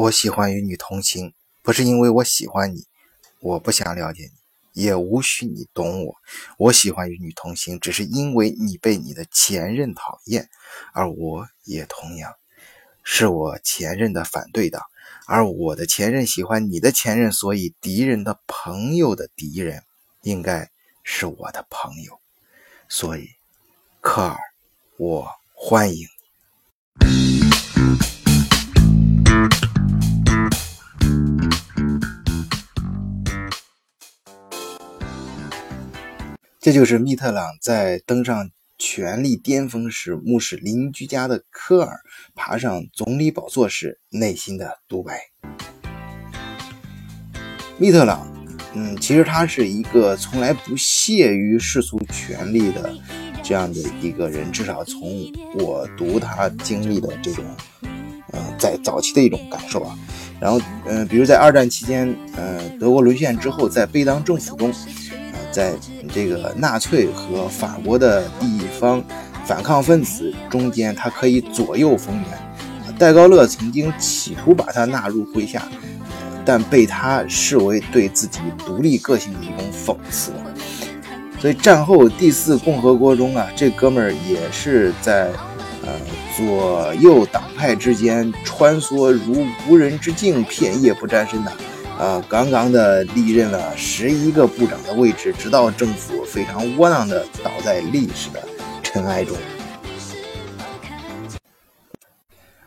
我喜欢与你同行，不是因为我喜欢你，我不想了解你，也无需你懂我。我喜欢与你同行，只是因为你被你的前任讨厌，而我也同样是我前任的反对党，而我的前任喜欢你的前任，所以敌人的朋友的敌人应该是我的朋友。所以，科尔，我欢迎。这就是密特朗在登上权力巅峰时，目视邻居家的科尔爬上总理宝座时内心的独白。密特朗，嗯，其实他是一个从来不屑于世俗权力的这样的一个人，至少从我读他经历的这种，嗯，在早期的一种感受啊。然后，嗯，比如在二战期间，呃，德国沦陷之后，在贝当政府中。在这个纳粹和法国的地方反抗分子中间，他可以左右逢源。戴高乐曾经企图把他纳入麾下，但被他视为对自己独立个性的一种讽刺。所以战后第四共和国中啊，这哥们儿也是在呃左右党派之间穿梭如无人之境，片叶不沾身的。啊，刚刚的历任了十一个部长的位置，直到政府非常窝囊的倒在历史的尘埃中。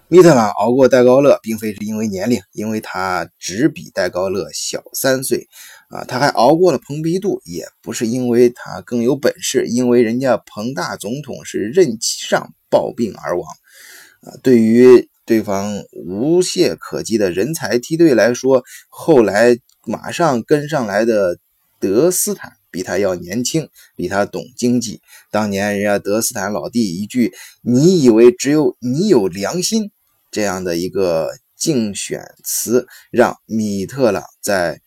密特朗熬过戴高乐，并非是因为年龄，因为他只比戴高乐小三岁。啊，他还熬过了蓬皮杜，也不是因为他更有本事，因为人家彭大总统是任期上暴病而亡。啊，对于。对方无懈可击的人才梯队来说，后来马上跟上来的德斯坦比他要年轻，比他懂经济。当年人家德斯坦老弟一句“你以为只有你有良心”这样的一个竞选词，让米特朗在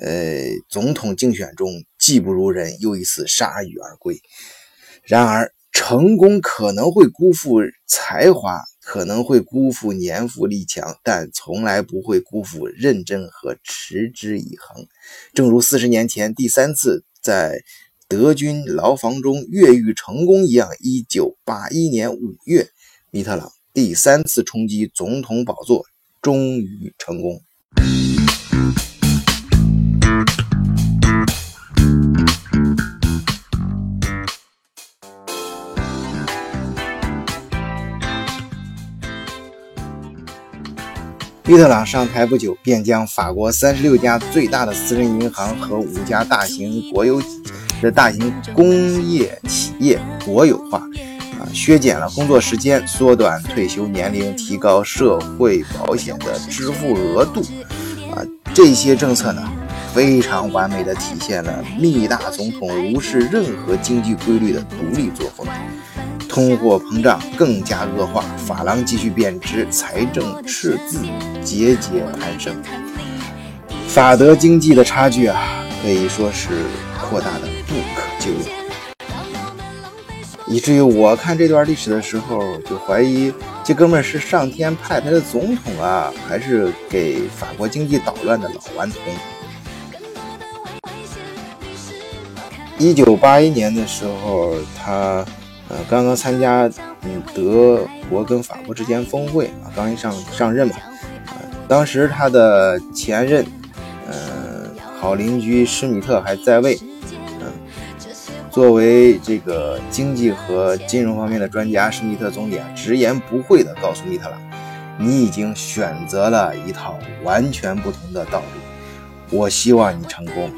呃总统竞选中技不如人，又一次铩羽而归。然而，成功可能会辜负才华。可能会辜负年富力强，但从来不会辜负认真和持之以恒。正如四十年前第三次在德军牢房中越狱成功一样，一九八一年五月，米特朗第三次冲击总统宝座，终于成功。密特朗上台不久，便将法国三十六家最大的私人银行和五家大型国有的大型工业企业国有化，啊，削减了工作时间，缩短退休年龄，提高社会保险的支付额度，啊，这些政策呢，非常完美的体现了密大总统无视任何经济规律的独立作风。通货膨胀更加恶化，法郎继续贬值，财政赤字节节攀升，法德经济的差距啊，可以说是扩大的不可救药，以至于我看这段历史的时候，就怀疑这哥们是上天派来的总统啊，还是给法国经济捣乱的老顽童。一九八一年的时候，他。呃，刚刚参加嗯德国跟法国之间峰会啊，刚一上上任嘛，啊，当时他的前任，嗯，好邻居施米特还在位，嗯，作为这个经济和金融方面的专家，施米特总理，直言不讳地告诉密特朗，你已经选择了一套完全不同的道路，我希望你成功，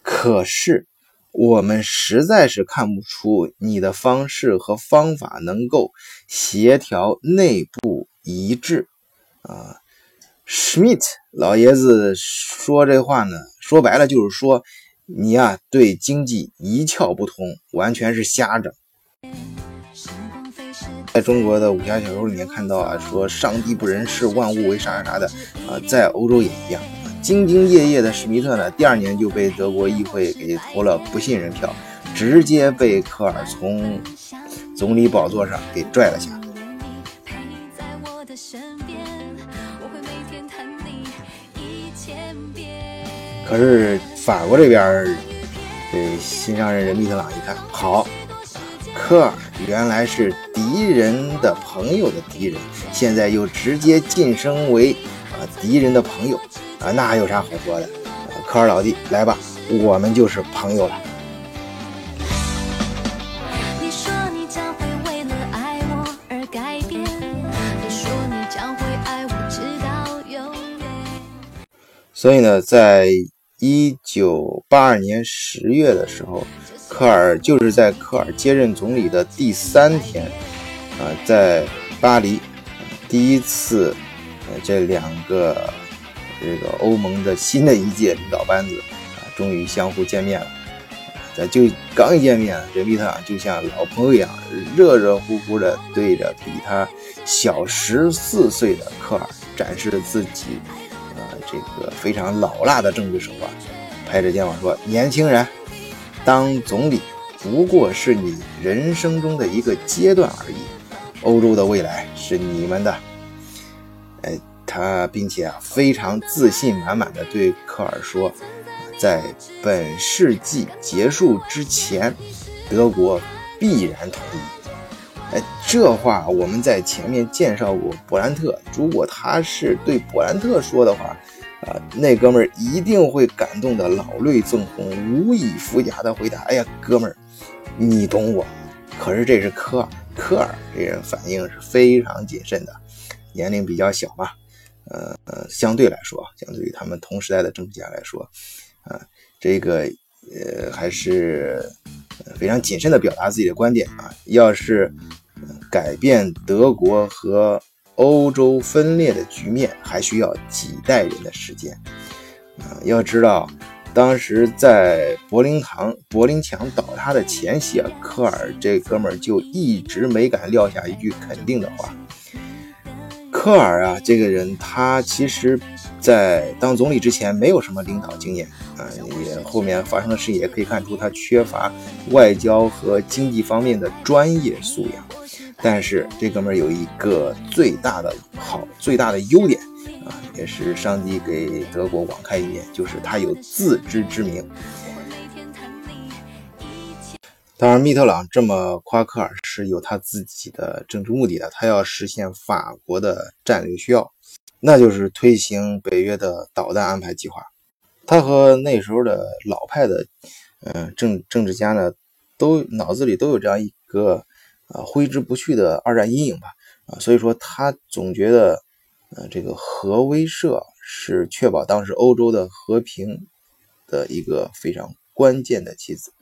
可是。我们实在是看不出你的方式和方法能够协调内部一致啊，Schmidt 老爷子说这话呢，说白了就是说你呀对经济一窍不通，完全是瞎整。在中国的武侠小说里面看到啊，说上帝不仁视万物为啥啥啥的啊，在欧洲也一样。兢兢业业的史密特呢，第二年就被德国议会给投了不信任票，直接被科尔从总理宝座上给拽了下。可是法国这边，这新上任人密特朗一看，好，科尔原来是敌人的朋友的敌人，现在又直接晋升为啊敌人的朋友啊，那还有啥好说的？科尔老弟，来吧，我们就是朋友了。所以呢，在一九八二年十月的时候，科尔就是在科尔接任总理的第三天，啊，在巴黎，第一次，呃，这两个这个欧盟的新的一届领导班子啊，终于相互见面了。咱就刚一见面，这密特朗就像老朋友一样，热热乎乎的对着比他小十四岁的科尔展示了自己。这个非常老辣的政治手腕，拍着肩膀说：“年轻人，当总理不过是你人生中的一个阶段而已，欧洲的未来是你们的。”哎，他并且啊非常自信满满的对科尔说：“在本世纪结束之前，德国必然统一。”哎，这话我们在前面介绍过勃兰特，如果他是对勃兰特说的话。啊，那哥们儿一定会感动的老泪纵横，无以复加的回答：“哎呀，哥们儿，你懂我。”可是这是科尔，科尔这人反应是非常谨慎的，年龄比较小嘛，呃呃，相对来说，相对于他们同时代的政治家来说，啊，这个呃还是非常谨慎的表达自己的观点啊。要是改变德国和欧洲分裂的局面还需要几代人的时间啊！要知道，当时在柏林堂、柏林墙倒塌的前夕啊，科尔这哥们儿就一直没敢撂下一句肯定的话。科尔啊，这个人他其实，在当总理之前没有什么领导经验啊，也后面发生的事也可以看出他缺乏外交和经济方面的专业素养。但是这哥们儿有一个最大的好、最大的优点啊，也是上帝给德国网开一面，就是他有自知之明。当然，密特朗这么夸克尔是有他自己的政治目的的，他要实现法国的战略需要，那就是推行北约的导弹安排计划。他和那时候的老派的嗯政政治家呢，都脑子里都有这样一个。啊，挥之不去的二战阴影吧，啊，所以说他总觉得，呃，这个核威慑是确保当时欧洲的和平的一个非常关键的棋子，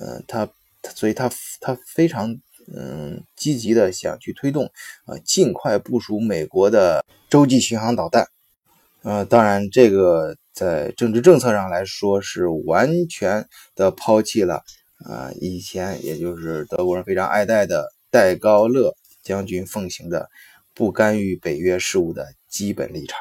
呃，他，所以他他非常嗯积极的想去推动，啊，尽快部署美国的洲际巡航导弹，呃，当然这个在政治政策上来说是完全的抛弃了。啊，以前也就是德国人非常爱戴的戴高乐将军奉行的不干预北约事务的基本立场。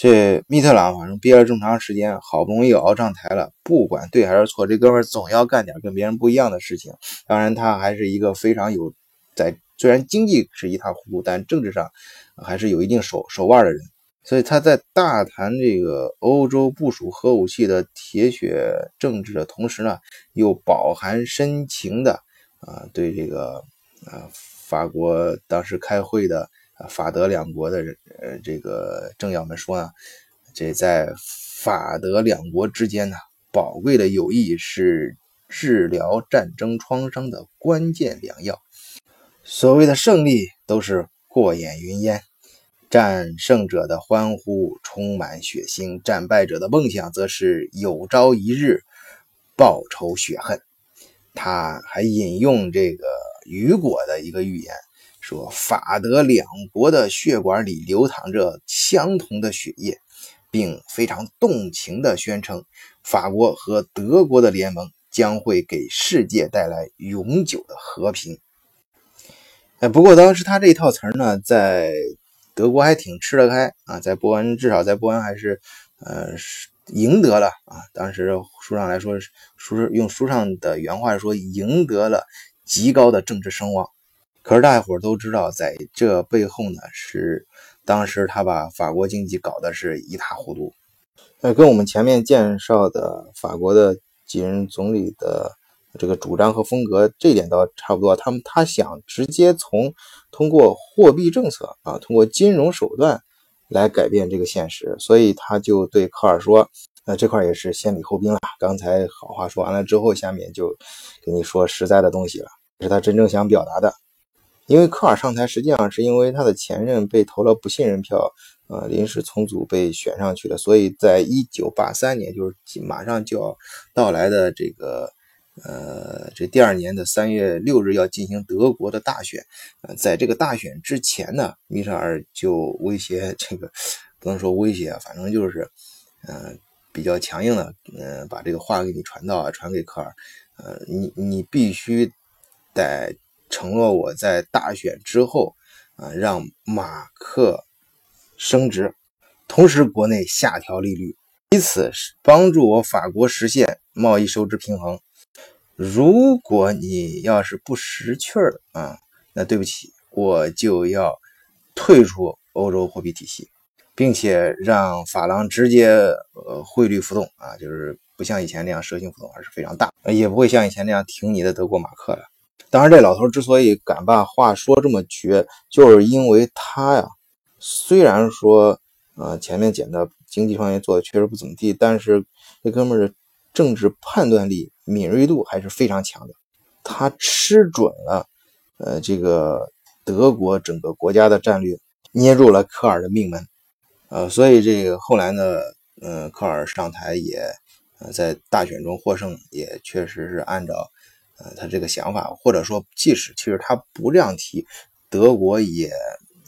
这密特朗反正憋了这么长时间，好不容易熬上台了，不管对还是错，这哥们总要干点跟别人不一样的事情。当然，他还是一个非常有在虽然经济是一塌糊涂，但政治上还是有一定手手腕的人。所以他在大谈这个欧洲部署核武器的铁血政治的同时呢，又饱含深情的啊，对这个啊法国当时开会的法德两国的呃这个政要们说呢，这在法德两国之间呢，宝贵的友谊是治疗战争创伤的关键良药。所谓的胜利都是过眼云烟。战胜者的欢呼充满血腥，战败者的梦想则是有朝一日报仇雪恨。他还引用这个雨果的一个预言，说法德两国的血管里流淌着相同的血液，并非常动情地宣称，法国和德国的联盟将会给世界带来永久的和平。哎，不过当时他这一套词儿呢，在德国还挺吃得开啊，在波恩至少在波恩还是，呃，赢得了啊。当时书上来说，书用书上的原话说，赢得了极高的政治声望。可是大家伙都知道，在这背后呢，是当时他把法国经济搞得是一塌糊涂。那跟我们前面介绍的法国的几任总理的这个主张和风格，这点倒差不多。他们他想直接从通过货币政策啊，通过金融手段来改变这个现实，所以他就对科尔说：“那这块也是先礼后兵了。刚才好话说完了之后，下面就给你说实在的东西了，是他真正想表达的。因为科尔上台，实际上是因为他的前任被投了不信任票。”呃，临时重组被选上去了，所以在一九八三年，就是马上就要到来的这个呃这第二年的三月六日要进行德国的大选。呃，在这个大选之前呢，米特尔就威胁这个不能说威胁啊，反正就是嗯比较强硬的，嗯把这个话给你传到传给科尔，呃你你必须得承诺我在大选之后啊让马克。升值，同时国内下调利率，以此帮助我法国实现贸易收支平衡。如果你要是不识趣儿啊，那对不起，我就要退出欧洲货币体系，并且让法郎直接呃汇率浮动啊，就是不像以前那样蛇形浮动，而是非常大，也不会像以前那样听你的德国马克了。当然，这老头之所以敢把话说这么绝，就是因为他呀。虽然说，呃，前面讲的经济方面做的确实不怎么地，但是这哥们儿的政治判断力、敏锐度还是非常强的。他吃准了，呃，这个德国整个国家的战略，捏住了科尔的命门，呃，所以这个后来呢，嗯，科尔上台也，呃，在大选中获胜，也确实是按照，呃，他这个想法，或者说，即使其实他不这样提，德国也。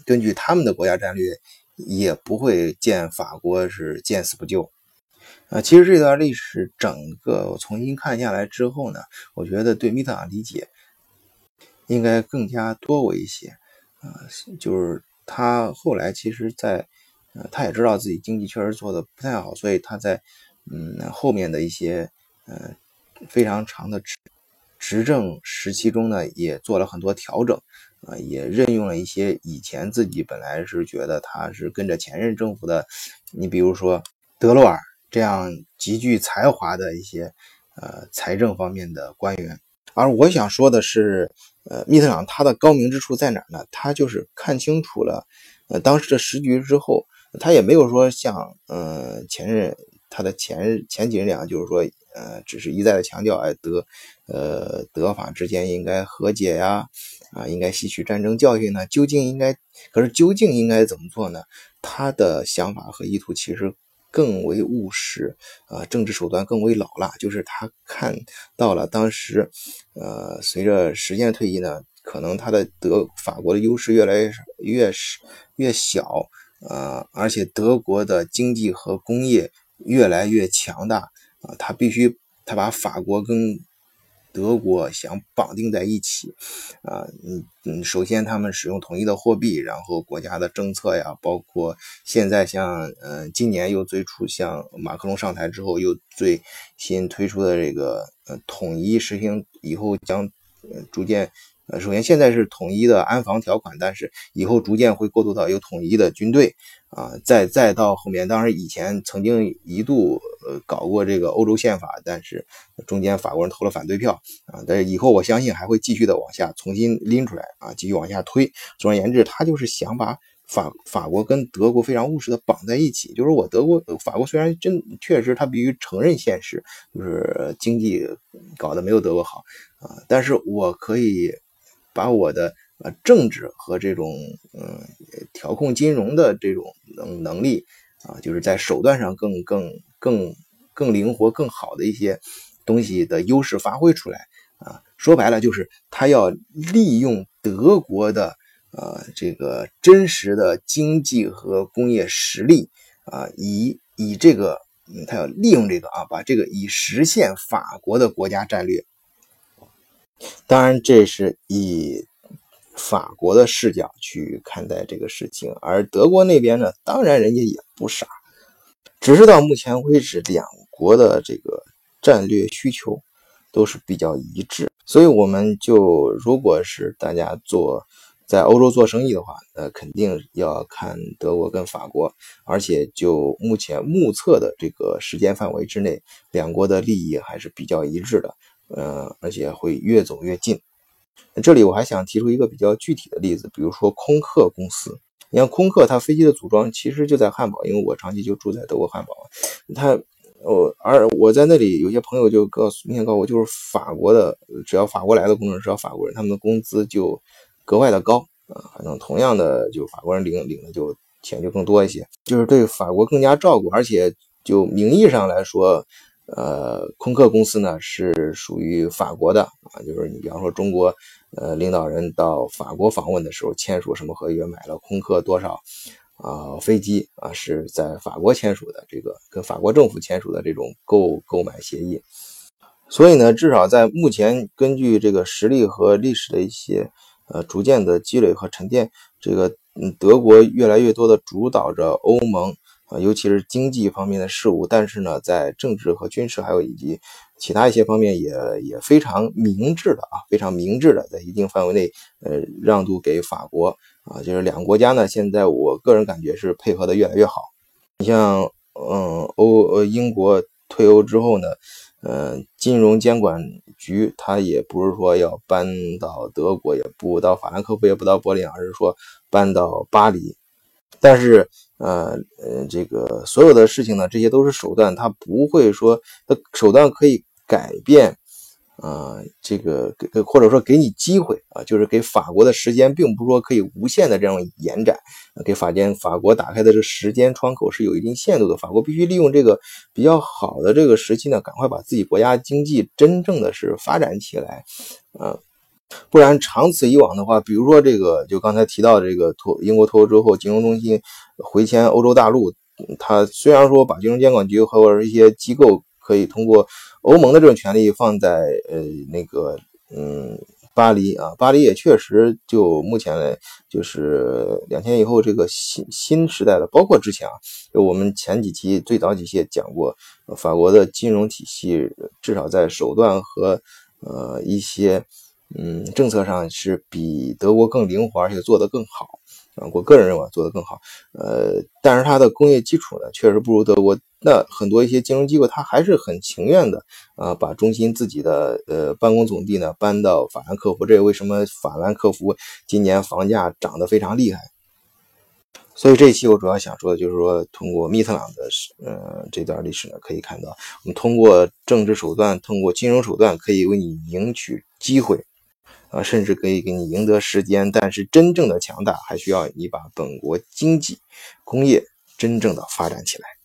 根据他们的国家战略，也不会见法国是见死不救。啊，其实这段历史整个我重新看下来之后呢，我觉得对密特朗理解应该更加多过一些。啊，就是他后来其实，在呃，他也知道自己经济确实做的不太好，所以他在嗯后面的一些呃非常长的执政时期中呢，也做了很多调整。啊，也任用了一些以前自己本来是觉得他是跟着前任政府的，你比如说德洛尔这样极具才华的一些呃财政方面的官员。而我想说的是，呃，密特朗他的高明之处在哪呢？他就是看清楚了呃当时的时局之后，他也没有说像呃前任他的前前几任那样，就是说。呃，只是一再的强调，哎，德，呃，德法之间应该和解呀，啊，应该吸取战争教训呢。究竟应该，可是究竟应该怎么做呢？他的想法和意图其实更为务实，啊，政治手段更为老辣。就是他看到了当时，呃，随着时间的推移呢，可能他的德法国的优势越来越越越小，呃，而且德国的经济和工业越来越强大。啊，他必须，他把法国跟德国想绑定在一起，啊，嗯嗯，首先他们使用统一的货币，然后国家的政策呀，包括现在像，嗯，今年又最初像马克龙上台之后又最新推出的这个，呃，统一实行以后将，呃，逐渐。呃，首先现在是统一的安防条款，但是以后逐渐会过渡到有统一的军队啊，再再到后面，当然以前曾经一度呃搞过这个欧洲宪法，但是中间法国人投了反对票啊，但是以后我相信还会继续的往下重新拎出来啊，继续往下推。总而言之，他就是想把法法国跟德国非常务实的绑在一起，就是我德国法国虽然真确实他必须承认现实，就是经济搞得没有德国好啊，但是我可以。把我的呃政治和这种嗯调控金融的这种能能力啊，就是在手段上更更更更灵活、更好的一些东西的优势发挥出来啊。说白了，就是他要利用德国的呃这个真实的经济和工业实力啊，以以这个嗯，他要利用这个啊，把这个以实现法国的国家战略。当然，这是以法国的视角去看待这个事情，而德国那边呢，当然人家也不傻，只是到目前为止，两国的这个战略需求都是比较一致，所以我们就如果是大家做在欧洲做生意的话，呃，肯定要看德国跟法国，而且就目前目测的这个时间范围之内，两国的利益还是比较一致的，呃，而且会越走越近。这里我还想提出一个比较具体的例子，比如说空客公司。你看空客，它飞机的组装其实就在汉堡，因为我长期就住在德国汉堡。它，我而我在那里有些朋友就告诉，明显告诉我，就是法国的，只要法国来的工程师，只要法国人，他们的工资就格外的高啊。反正同样的，就法国人领领的就钱就更多一些，就是对法国更加照顾，而且就名义上来说。呃，空客公司呢是属于法国的啊，就是你比方说中国，呃，领导人到法国访问的时候签署什么合约，买了空客多少啊飞机啊，是在法国签署的这个跟法国政府签署的这种购购买协议。所以呢，至少在目前根据这个实力和历史的一些呃逐渐的积累和沉淀，这个嗯德国越来越多的主导着欧盟。啊，尤其是经济方面的事务，但是呢，在政治和军事还有以及其他一些方面，也也非常明智的啊，非常明智的，在一定范围内，呃，让渡给法国啊，就是两个国家呢，现在我个人感觉是配合的越来越好。你像，嗯，欧呃英国退欧之后呢，嗯，金融监管局它也不是说要搬到德国，也不到法兰克福，也不到柏林，而是说搬到巴黎。但是，呃呃，这个所有的事情呢，这些都是手段，它不会说，它手段可以改变，啊，这个给或者说给你机会啊，就是给法国的时间，并不是说可以无限的这样延展，给法间法国打开的这时间窗口是有一定限度的，法国必须利用这个比较好的这个时期呢，赶快把自己国家经济真正的是发展起来，啊。不然长此以往的话，比如说这个，就刚才提到这个脱英国脱欧之后，金融中心回迁欧洲大陆，它虽然说把金融监管局或者一些机构可以通过欧盟的这种权利放在呃那个嗯巴黎啊，巴黎也确实就目前来就是两千以后这个新新时代的，包括之前啊，就我们前几期最早几期也讲过，法国的金融体系至少在手段和呃一些。嗯，政策上是比德国更灵活，而且做得更好啊。我个人认为做得更好。呃，但是它的工业基础呢，确实不如德国。那很多一些金融机构，它还是很情愿的啊，把中心自己的呃办公总地呢搬到法兰克福。这也为什么法兰克福今年房价涨得非常厉害。所以这一期我主要想说的就是说，通过密特朗的呃这段历史呢，可以看到，我们通过政治手段，通过金融手段，可以为你赢取机会。啊，甚至可以给你赢得时间，但是真正的强大还需要你把本国经济、工业真正的发展起来。